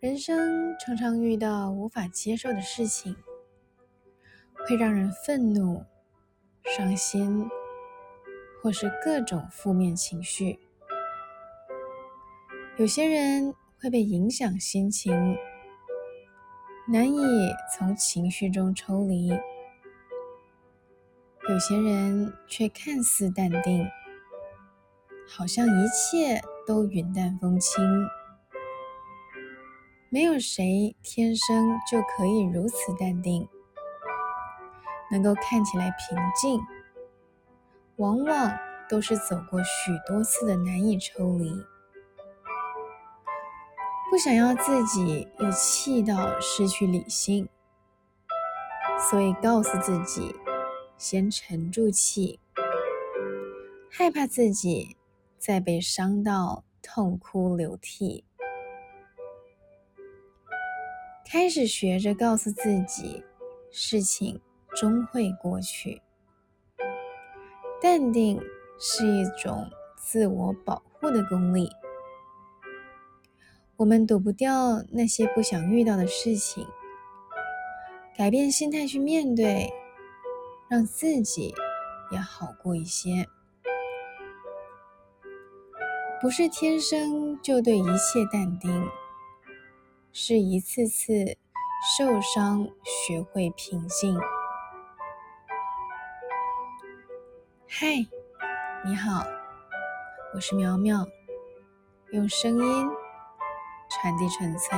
人生常常遇到无法接受的事情，会让人愤怒、伤心，或是各种负面情绪。有些人会被影响心情，难以从情绪中抽离；有些人却看似淡定，好像一切都云淡风轻。没有谁天生就可以如此淡定，能够看起来平静，往往都是走过许多次的难以抽离。不想要自己又气到失去理性，所以告诉自己先沉住气，害怕自己再被伤到痛哭流涕。开始学着告诉自己，事情终会过去。淡定是一种自我保护的功力。我们躲不掉那些不想遇到的事情，改变心态去面对，让自己也好过一些。不是天生就对一切淡定。是一次次受伤，学会平静。嗨，你好，我是苗苗，用声音传递纯粹。